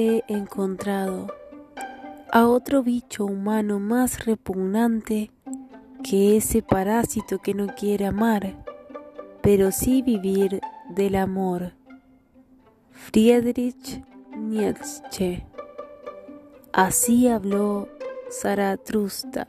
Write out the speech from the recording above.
He encontrado a otro bicho humano más repugnante que ese parásito que no quiere amar, pero sí vivir del amor. Friedrich Nietzsche. Así habló Zaratrusta.